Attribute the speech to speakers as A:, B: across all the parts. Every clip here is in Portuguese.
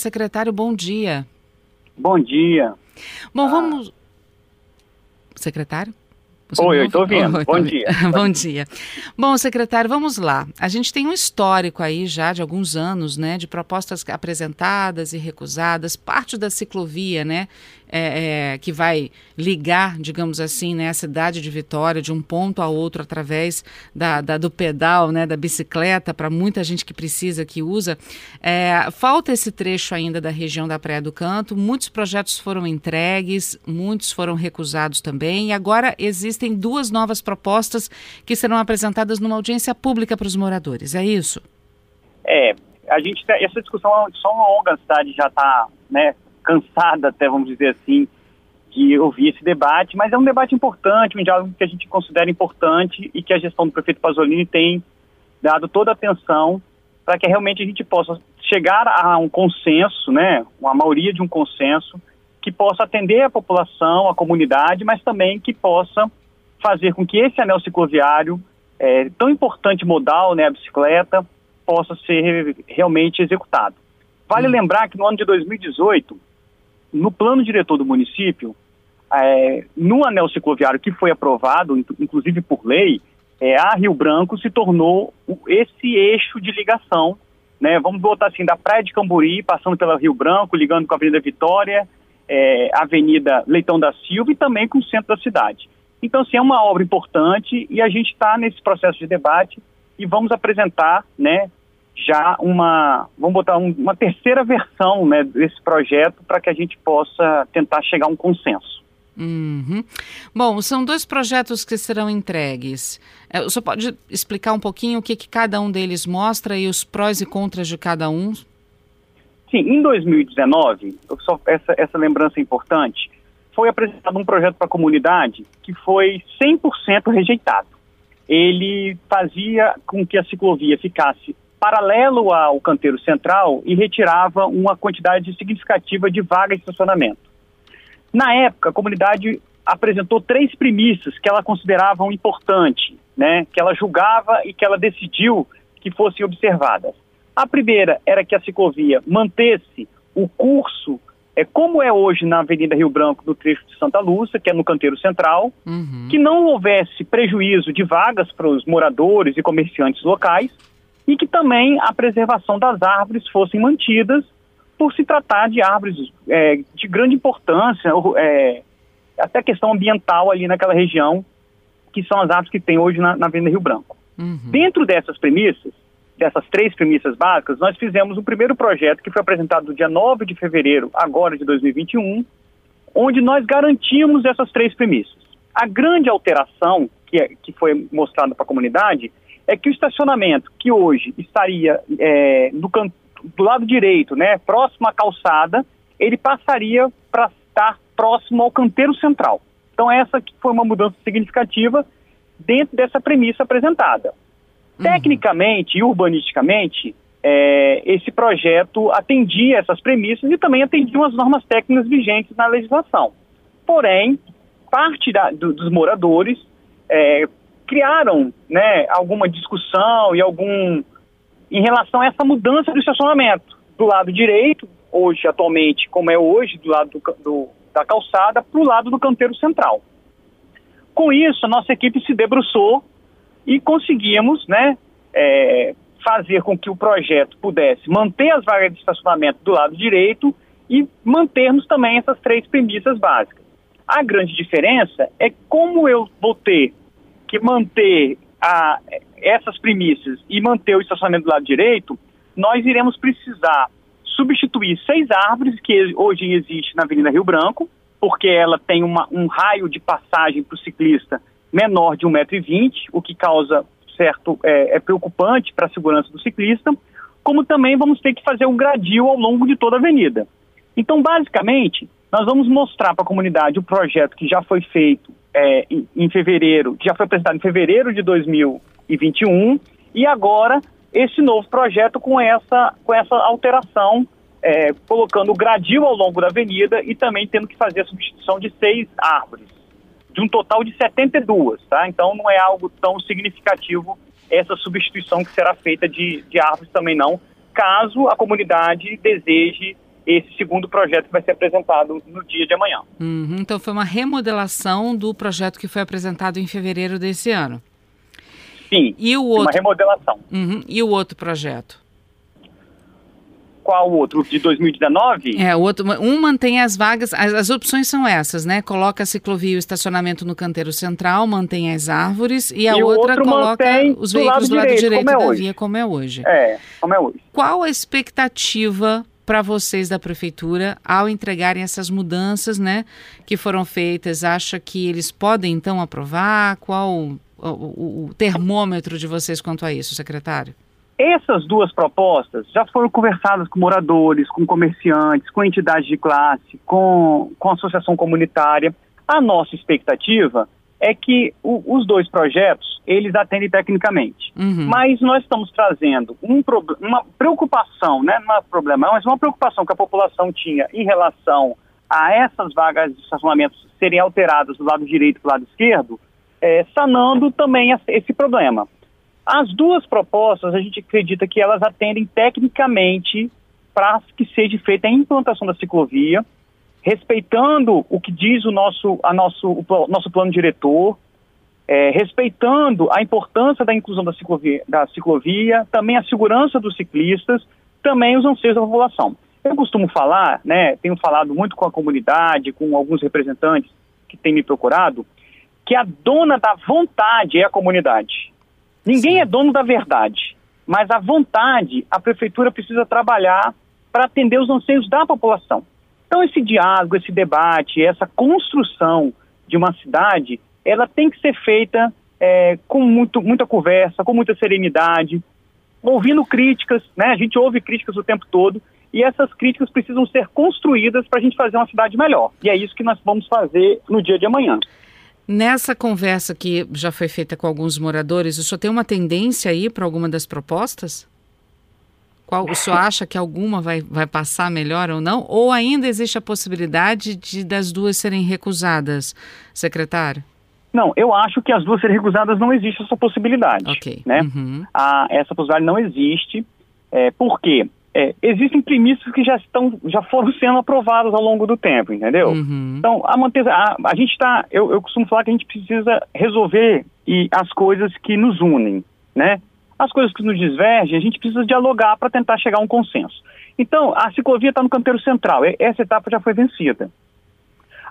A: Secretário, bom dia.
B: Bom dia.
A: Bom, vamos. Secretário?
B: Você Oi, eu estou ouvindo. Oi, Bom dia.
A: Bom dia. Bom, secretário, vamos lá. A gente tem um histórico aí já de alguns anos, né, de propostas apresentadas e recusadas, parte da ciclovia, né, é, é, que vai ligar, digamos assim, né, a cidade de Vitória de um ponto a outro através da, da do pedal, né, da bicicleta, para muita gente que precisa, que usa. É, falta esse trecho ainda da região da Praia do Canto. Muitos projetos foram entregues, muitos foram recusados também. E agora existem duas novas propostas que serão apresentadas numa audiência pública para os moradores. É isso?
B: É, a gente essa discussão é só uma longa, a cidade já está, né, cansada, até vamos dizer assim, de ouvir esse debate, mas é um debate importante, um diálogo que a gente considera importante e que a gestão do prefeito Pasolini tem dado toda a atenção para que realmente a gente possa chegar a um consenso, né, uma maioria de um consenso que possa atender a população, a comunidade, mas também que possa fazer com que esse anel cicloviário, é, tão importante modal, né, a bicicleta, possa ser realmente executado. Vale hum. lembrar que no ano de 2018, no plano diretor do município, é, no anel cicloviário que foi aprovado, inclusive por lei, é, a Rio Branco se tornou esse eixo de ligação, né? Vamos botar assim, da Praia de Camburi, passando pela Rio Branco, ligando com a Avenida Vitória, é, Avenida Leitão da Silva e também com o centro da cidade. Então, assim, é uma obra importante e a gente está nesse processo de debate e vamos apresentar, né, já uma, vamos botar um, uma terceira versão né, desse projeto para que a gente possa tentar chegar a um consenso.
A: Uhum. Bom, são dois projetos que serão entregues. É, o senhor pode explicar um pouquinho o que, que cada um deles mostra e os prós e contras de cada um?
B: Sim, em 2019, só essa, essa lembrança é importante, foi apresentado um projeto para a comunidade que foi 100% rejeitado. Ele fazia com que a ciclovia ficasse paralelo ao canteiro central e retirava uma quantidade significativa de vagas de estacionamento. Na época, a comunidade apresentou três premissas que ela considerava importantes, né, que ela julgava e que ela decidiu que fossem observadas. A primeira era que a ciclovia mantesse o curso é como é hoje na Avenida Rio Branco, no trecho de Santa Lúcia, que é no canteiro central, uhum. que não houvesse prejuízo de vagas para os moradores e comerciantes locais e que também a preservação das árvores fossem mantidas por se tratar de árvores é, de grande importância, é, até questão ambiental ali naquela região, que são as árvores que tem hoje na, na Avenida Rio Branco. Uhum. Dentro dessas premissas, dessas três premissas básicas, nós fizemos o primeiro projeto que foi apresentado no dia 9 de fevereiro, agora de 2021, onde nós garantimos essas três premissas. A grande alteração que, é, que foi mostrada para a comunidade é que o estacionamento que hoje estaria é, no do lado direito, né, próximo à calçada, ele passaria para estar próximo ao canteiro central. Então essa foi uma mudança significativa dentro dessa premissa apresentada. Uhum. Tecnicamente e urbanisticamente, é, esse projeto atendia essas premissas e também atendia as normas técnicas vigentes na legislação. Porém, parte da, do, dos moradores é, criaram né, alguma discussão e algum em relação a essa mudança do estacionamento do lado direito, hoje atualmente como é hoje do lado do, do, da calçada, para o lado do canteiro central. Com isso, a nossa equipe se debruçou e conseguimos, né, é, fazer com que o projeto pudesse manter as vagas de estacionamento do lado direito e mantermos também essas três premissas básicas. A grande diferença é como eu vou ter que manter a, essas premissas e manter o estacionamento do lado direito, nós iremos precisar substituir seis árvores que hoje existe na Avenida Rio Branco, porque ela tem uma, um raio de passagem para o ciclista menor de 1,20m, o que causa certo é, é preocupante para a segurança do ciclista, como também vamos ter que fazer um gradil ao longo de toda a avenida. Então, basicamente, nós vamos mostrar para a comunidade o projeto que já foi feito é, em, em, fevereiro, já foi apresentado em fevereiro de 2021, e agora esse novo projeto com essa, com essa alteração, é, colocando gradil ao longo da avenida e também tendo que fazer a substituição de seis árvores, de um total de 72, tá? Então não é algo tão significativo essa substituição que será feita de, de árvores também não, caso a comunidade deseje esse segundo projeto que vai ser apresentado no dia de amanhã.
A: Uhum, então foi uma remodelação do projeto que foi apresentado em fevereiro desse ano.
B: Sim,
A: e o outro...
B: uma remodelação.
A: Uhum, e o outro projeto?
B: qual o outro? De 2019?
A: É, o outro, um mantém as vagas, as, as, opções são essas, né? Coloca a ciclovia e o estacionamento no canteiro central, mantém as árvores, e a
B: e
A: outra coloca os veículos do lado direito, direito
B: é
A: da
B: hoje.
A: via, como é hoje.
B: É, como é hoje.
A: Qual a expectativa para vocês da prefeitura ao entregarem essas mudanças, né, que foram feitas? Acha que eles podem então aprovar? Qual o, o, o termômetro de vocês quanto a isso, secretário?
B: Essas duas propostas já foram conversadas com moradores, com comerciantes, com entidades de classe, com, com associação comunitária. A nossa expectativa é que o, os dois projetos, eles atendem tecnicamente.
A: Uhum.
B: Mas nós estamos trazendo um, uma preocupação, né, não é problema, mas uma preocupação que a população tinha em relação a essas vagas de estacionamento serem alteradas do lado direito para o lado esquerdo, é, sanando também esse problema. As duas propostas, a gente acredita que elas atendem tecnicamente para que seja feita a implantação da ciclovia, respeitando o que diz o nosso, a nosso, o nosso plano diretor, é, respeitando a importância da inclusão da ciclovia, da ciclovia, também a segurança dos ciclistas, também os anseios da população. Eu costumo falar, né, tenho falado muito com a comunidade, com alguns representantes que têm me procurado, que a dona da vontade é a comunidade. Ninguém Sim. é dono da verdade, mas a vontade a prefeitura precisa trabalhar para atender os anseios da população. Então esse diálogo, esse debate, essa construção de uma cidade, ela tem que ser feita é, com muito, muita conversa, com muita serenidade, ouvindo críticas, né? A gente ouve críticas o tempo todo e essas críticas precisam ser construídas para a gente fazer uma cidade melhor. E é isso que nós vamos fazer no dia de amanhã.
A: Nessa conversa que já foi feita com alguns moradores, o senhor tem uma tendência aí para alguma das propostas? Qual, o senhor acha que alguma vai, vai passar melhor ou não? Ou ainda existe a possibilidade de das duas serem recusadas, secretário?
B: Não, eu acho que as duas serem recusadas não existe essa possibilidade.
A: Ok.
B: Né?
A: Uhum.
B: A, essa possibilidade não existe. É, por quê? é, existem premissas que já estão, já foram sendo aprovadas ao longo do tempo, entendeu?
A: Uhum.
B: Então a, a, a gente está, eu, eu costumo falar que a gente precisa resolver e as coisas que nos unem, né? As coisas que nos divergem, a gente precisa dialogar para tentar chegar a um consenso. Então a ciclovia está no canteiro central, essa etapa já foi vencida.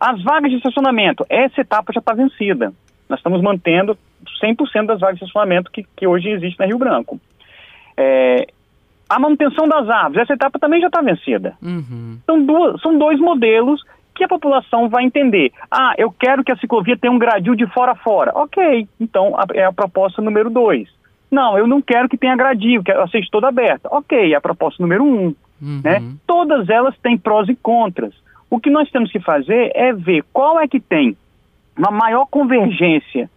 B: As vagas de estacionamento, essa etapa já está vencida. Nós estamos mantendo 100% das vagas de estacionamento que, que hoje existe na Rio Branco. É, a manutenção das árvores, essa etapa também já está vencida.
A: Uhum.
B: São, duas, são dois modelos que a população vai entender. Ah, eu quero que a ciclovia tenha um gradil de fora a fora. Ok, então a, é a proposta número dois. Não, eu não quero que tenha gradil, que ela seja toda aberta. Ok, é a proposta número um.
A: Uhum.
B: Né? Todas elas têm prós e contras. O que nós temos que fazer é ver qual é que tem uma maior convergência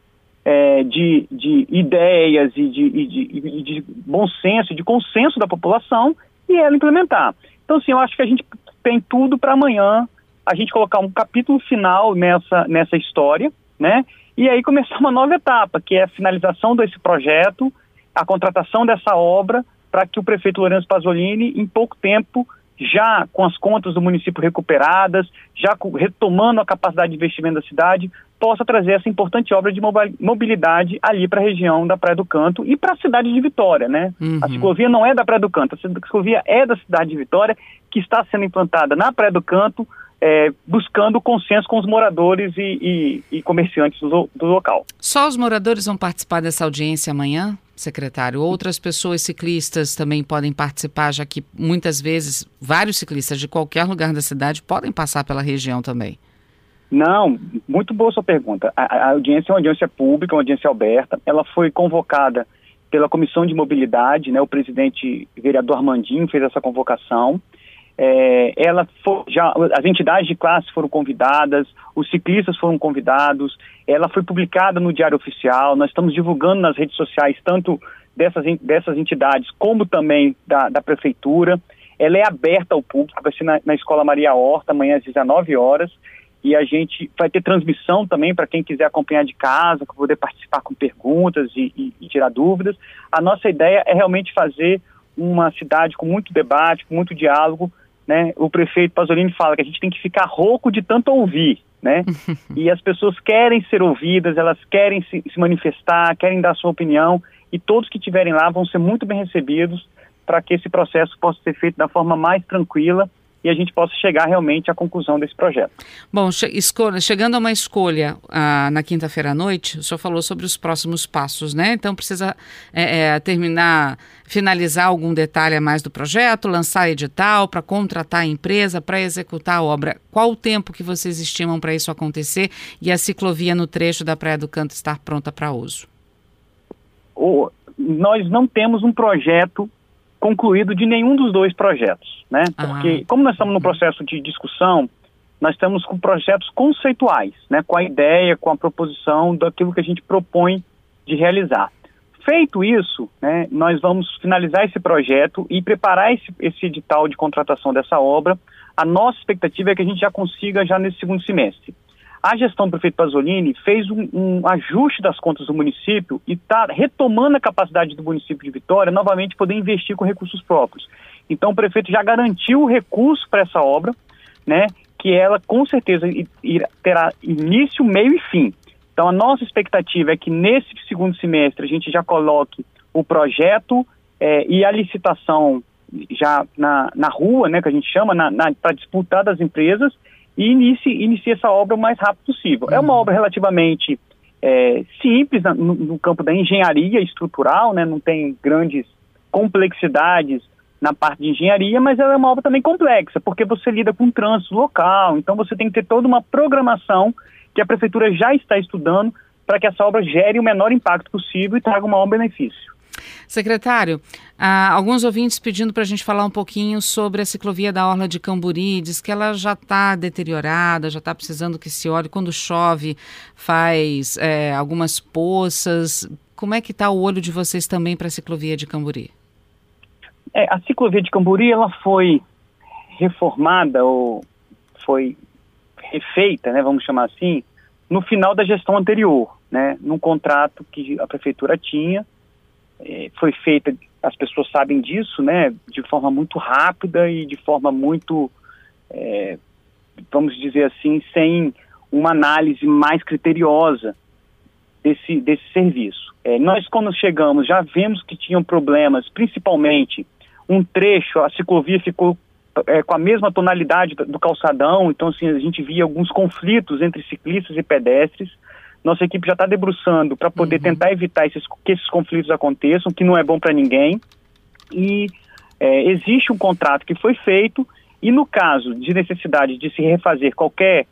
B: é, de, de, ideias e de, e de, e de, bom senso, de consenso da população e ela implementar. Então, assim, eu acho que a gente tem tudo para amanhã a gente colocar um capítulo final nessa, nessa história, né? E aí começar uma nova etapa, que é a finalização desse projeto, a contratação dessa obra, para que o prefeito Lourenço Pasolini, em pouco tempo, já com as contas do município recuperadas, já retomando a capacidade de investimento da cidade, possa trazer essa importante obra de mobilidade ali para a região da Praia do Canto e para a cidade de Vitória, né?
A: Uhum.
B: A ciclovia não é da Praia do Canto, a ciclovia é da cidade de Vitória, que está sendo implantada na Praia do Canto, é, buscando consenso com os moradores e, e, e comerciantes do, do local.
A: Só os moradores vão participar dessa audiência amanhã? Secretário. Outras pessoas ciclistas também podem participar, já que muitas vezes vários ciclistas de qualquer lugar da cidade podem passar pela região também.
B: Não, muito boa sua pergunta. A, a audiência é uma audiência pública, uma audiência aberta. Ela foi convocada pela Comissão de Mobilidade, né? O presidente vereador Armandinho fez essa convocação. É, ela já as entidades de classe foram convidadas, os ciclistas foram convidados. Ela foi publicada no Diário Oficial. Nós estamos divulgando nas redes sociais tanto dessas, dessas entidades como também da, da prefeitura. Ela é aberta ao público, vai ser na, na Escola Maria Horta amanhã às 19 horas e a gente vai ter transmissão também para quem quiser acompanhar de casa, poder participar com perguntas e, e, e, tirar dúvidas. A nossa ideia é realmente fazer uma cidade com muito debate, com muito diálogo, né, o prefeito Pasolini fala que a gente tem que ficar rouco de tanto ouvir, né? e as pessoas querem ser ouvidas, elas querem se, se manifestar, querem dar sua opinião, e todos que estiverem lá vão ser muito bem recebidos para que esse processo possa ser feito da forma mais tranquila e a gente possa chegar realmente à conclusão desse projeto.
A: Bom, che escolha, chegando a uma escolha ah, na quinta-feira à noite, o senhor falou sobre os próximos passos, né? Então precisa é, é, terminar, finalizar algum detalhe a mais do projeto, lançar edital para contratar a empresa, para executar a obra. Qual o tempo que vocês estimam para isso acontecer e a ciclovia no trecho da Praia do Canto estar pronta para uso?
B: O, nós não temos um projeto concluído de nenhum dos dois projetos, né? Ah. Porque como nós estamos no processo de discussão, nós estamos com projetos conceituais, né? Com a ideia, com a proposição daquilo que a gente propõe de realizar. Feito isso, né, nós vamos finalizar esse projeto e preparar esse, esse edital de contratação dessa obra. A nossa expectativa é que a gente já consiga já nesse segundo semestre. A gestão do prefeito Pasolini fez um, um ajuste das contas do município e está retomando a capacidade do município de Vitória novamente poder investir com recursos próprios. Então o prefeito já garantiu o recurso para essa obra, né? Que ela com certeza irá, terá início, meio e fim. Então a nossa expectativa é que nesse segundo semestre a gente já coloque o projeto é, e a licitação já na, na rua, né, que a gente chama, para disputar das empresas e inicie, inicie essa obra o mais rápido possível. Uhum. É uma uhum. obra relativamente é, simples no, no, campo da engenharia estrutural, né, não tem grandes complexidades na parte de engenharia, mas ela é uma obra também complexa, porque você lida com trânsito local, então você tem que ter toda uma programação que a prefeitura já está estudando para que essa obra gere o menor impacto possível e traga o maior benefício.
A: Secretário, ah, alguns ouvintes pedindo para a gente falar um pouquinho sobre a ciclovia da Orla de Camburi, diz que ela já está deteriorada, já está precisando que se olhe, quando chove faz é, algumas poças. Como é que está o olho de vocês também para a ciclovia de Camburi?
B: É, a ciclovia de Camburi ela foi reformada ou foi refeita, né, vamos chamar assim, no final da gestão anterior, né, num contrato que a prefeitura tinha foi feita, as pessoas sabem disso, né, de forma muito rápida e de forma muito, é, vamos dizer assim, sem uma análise mais criteriosa desse, desse serviço. É, nós, quando chegamos, já vemos que tinham problemas, principalmente um trecho, a ciclovia ficou é, com a mesma tonalidade do calçadão, então assim, a gente via alguns conflitos entre ciclistas e pedestres. Nossa equipe já está debruçando para poder uhum. tentar evitar esses, que esses conflitos aconteçam, que não é bom para ninguém. E é, existe um contrato que foi feito, e no caso de necessidade de se refazer qualquer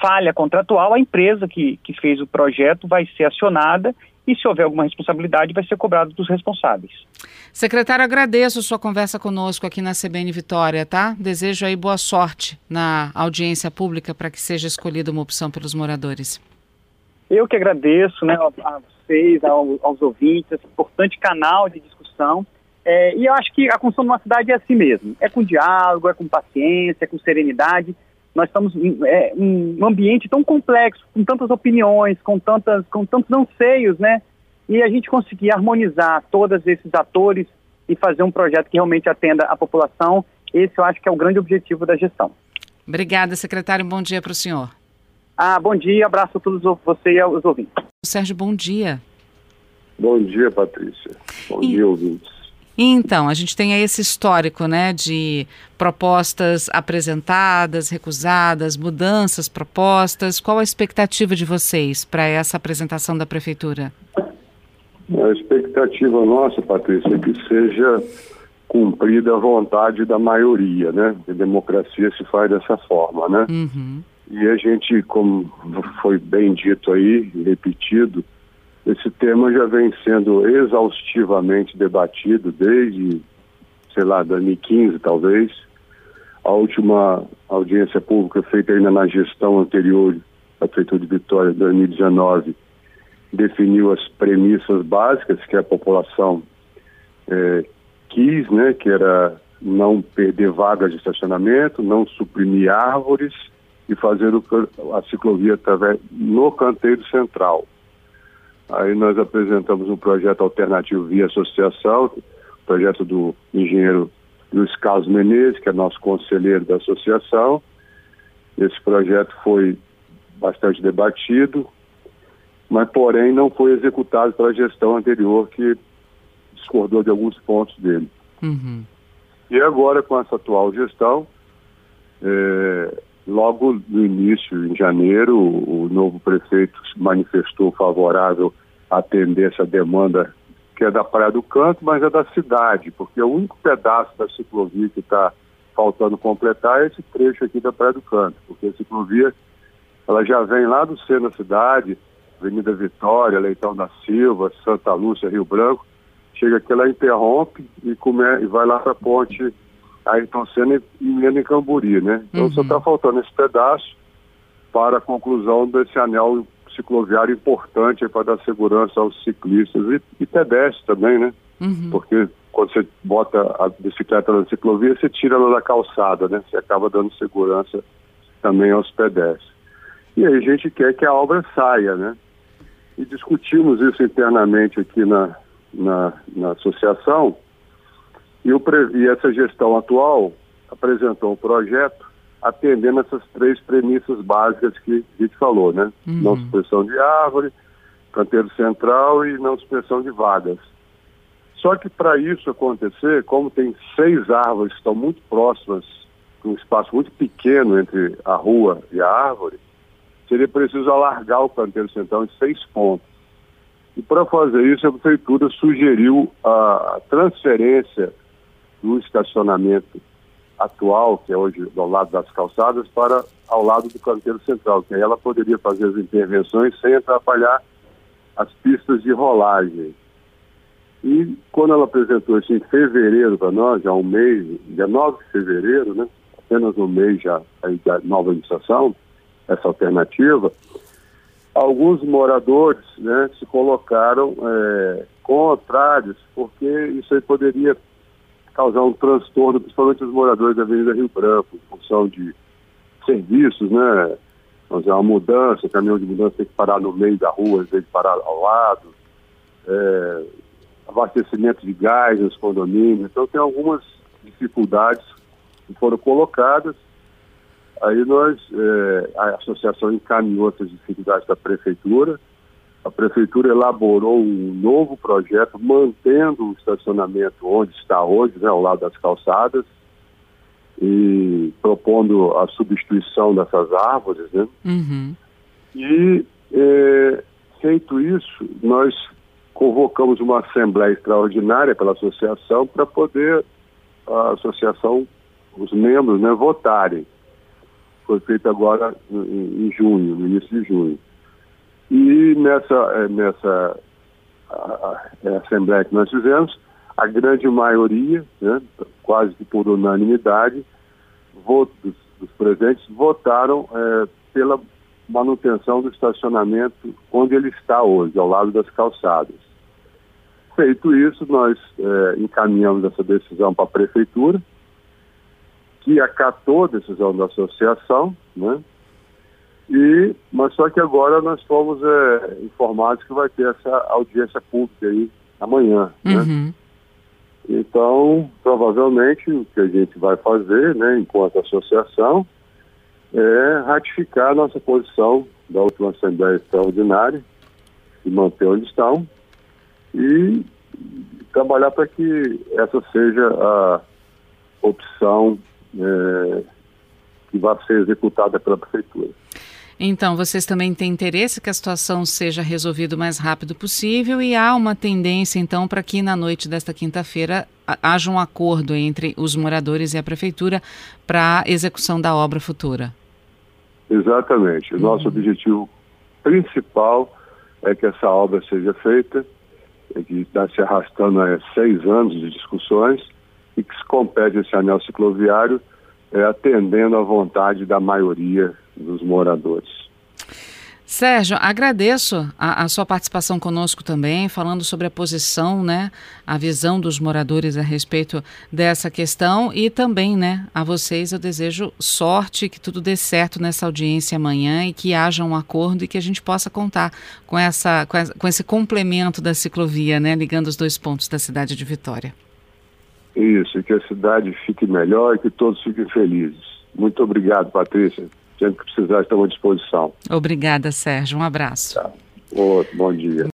B: falha contratual, a empresa que, que fez o projeto vai ser acionada e, se houver alguma responsabilidade, vai ser cobrado dos responsáveis.
A: Secretário, agradeço a sua conversa conosco aqui na CBN Vitória, tá? Desejo aí boa sorte na audiência pública para que seja escolhida uma opção pelos moradores.
B: Eu que agradeço né, a vocês, ao, aos ouvintes, esse importante canal de discussão. É, e eu acho que a construção de uma cidade é assim mesmo. É com diálogo, é com paciência, é com serenidade. Nós estamos em é, um ambiente tão complexo, com tantas opiniões, com, tantas, com tantos anseios, né? E a gente conseguir harmonizar todos esses atores e fazer um projeto que realmente atenda a população, esse eu acho que é o grande objetivo da gestão.
A: Obrigada, secretário. Bom dia para o senhor.
B: Ah, bom dia, abraço a todos você e aos ouvintes.
A: Sérgio, bom dia.
C: Bom dia, Patrícia. Bom e... dia, ouvintes.
A: Então, a gente tem aí esse histórico, né, de propostas apresentadas, recusadas, mudanças propostas. Qual a expectativa de vocês para essa apresentação da prefeitura?
C: A expectativa nossa, Patrícia, é que seja cumprida a vontade da maioria, né? A democracia se faz dessa forma, né? Uhum. E a gente, como foi bem dito aí, repetido, esse tema já vem sendo exaustivamente debatido desde, sei lá, 2015 talvez. A última audiência pública feita ainda na gestão anterior da Prefeitura de Vitória, 2019, definiu as premissas básicas que a população é, quis, né, que era não perder vagas de estacionamento, não suprimir árvores, e fazer a ciclovia através no canteiro central. Aí nós apresentamos um projeto alternativo via associação, projeto do engenheiro Luiz Carlos Menezes, que é nosso conselheiro da associação. Esse projeto foi bastante debatido, mas porém não foi executado pela gestão anterior que discordou de alguns pontos dele. Uhum. E agora, com essa atual gestão, é, logo no início, em janeiro, o, novo prefeito se manifestou favorável a atender essa demanda que é da Praia do Canto, mas é da cidade, porque o único pedaço da ciclovia que está faltando completar é esse trecho aqui da Praia do Canto, porque a ciclovia ela já vem lá do centro da cidade, Avenida Vitória, Leitão da Silva, Santa Lúcia, Rio Branco, chega aqui, ela interrompe e, come, e vai lá para a ponte Ayrton Senna e em Camburi, né? Então uhum. só está faltando esse pedaço para a conclusão desse anel cicloviário importante para dar segurança aos ciclistas e, e pedestres também, né? Uhum. Porque quando você bota a bicicleta na ciclovia, você tira ela da calçada, né? Você acaba dando segurança também aos pedestres. E aí a gente quer que a obra saia, né? E discutimos isso internamente aqui na, na, na associação e, o, e essa gestão atual apresentou um projeto atendendo essas três premissas básicas que a gente falou, né? Uhum. Não supressão de árvore, canteiro central e não supressão de vagas. Só que para isso acontecer, como tem seis árvores que estão muito próximas, um espaço muito pequeno entre a rua e a árvore, seria preciso alargar o canteiro central em seis pontos. E para fazer isso, a prefeitura sugeriu a transferência do estacionamento atual, que é hoje ao lado das calçadas, para ao lado do canteiro central, que aí ela poderia fazer as intervenções sem atrapalhar as pistas de rolagem. E quando ela apresentou isso em fevereiro para nós, já um mês, dia 9 de fevereiro, né, apenas um mês já aí, da nova licitação, essa alternativa, alguns moradores né, se colocaram é, contrários, porque isso aí poderia causar um transtorno, principalmente os moradores da Avenida Rio Branco, em função de serviços, né? Fazer uma mudança, caminhão de mudança tem que parar no meio da rua, em vez de parar ao lado. É, abastecimento de gás nos condomínios. Então tem algumas dificuldades que foram colocadas. Aí nós, é, a associação encaminhou essas dificuldades da prefeitura, a prefeitura elaborou um novo projeto mantendo o estacionamento onde está hoje, né, ao lado das calçadas, e propondo a substituição dessas árvores, né? Uhum. E é, feito isso, nós convocamos uma assembleia extraordinária pela associação para poder a associação, os membros, né, votarem. Foi feito agora em, em junho, no início de junho. E nessa, eh, nessa a, a, assembleia que nós fizemos, a grande maioria, né, quase que por unanimidade, votos dos, dos presentes votaram é, pela manutenção do estacionamento onde ele está hoje, ao lado das calçadas. Feito isso, nós é, encaminhamos essa decisão para a prefeitura, que acatou a decisão da associação, né? E, mas só que agora nós fomos é, informados que vai ter essa audiência pública aí amanhã, né? uhum. né? Então, provavelmente o que a gente vai fazer, né, enquanto associação, é ratificar a nossa posição da última Assembleia Extraordinária e manter onde estão e trabalhar para que essa seja a opção é, que vai ser executada pela Prefeitura.
A: Então, vocês também têm interesse que a situação seja resolvida o mais rápido possível e há uma tendência, então, para que na noite desta quinta-feira haja um acordo entre os moradores e a prefeitura para a execução da obra futura.
C: Exatamente. O uhum. nosso objetivo principal é que essa obra seja feita, que está se arrastando há seis anos de discussões e que se compete esse anel cicloviário é, atendendo à vontade da maioria dos moradores.
A: Sérgio, agradeço a, a, sua participação conosco também, falando sobre a posição, né, a visão dos moradores a respeito dessa questão e também, né, a vocês eu desejo sorte, que tudo dê certo nessa audiência amanhã e que haja um acordo e que a gente possa contar com, essa, com, essa, com esse complemento da ciclovia, né, ligando os dois pontos da cidade de Vitória.
C: Isso, e que a cidade fique melhor e que todos fiquem felizes. Muito obrigado, Patrícia. Sempre que precisar, estamos à disposição.
A: Obrigada, Sérgio. Um abraço.
C: Tá. Outro, bom dia.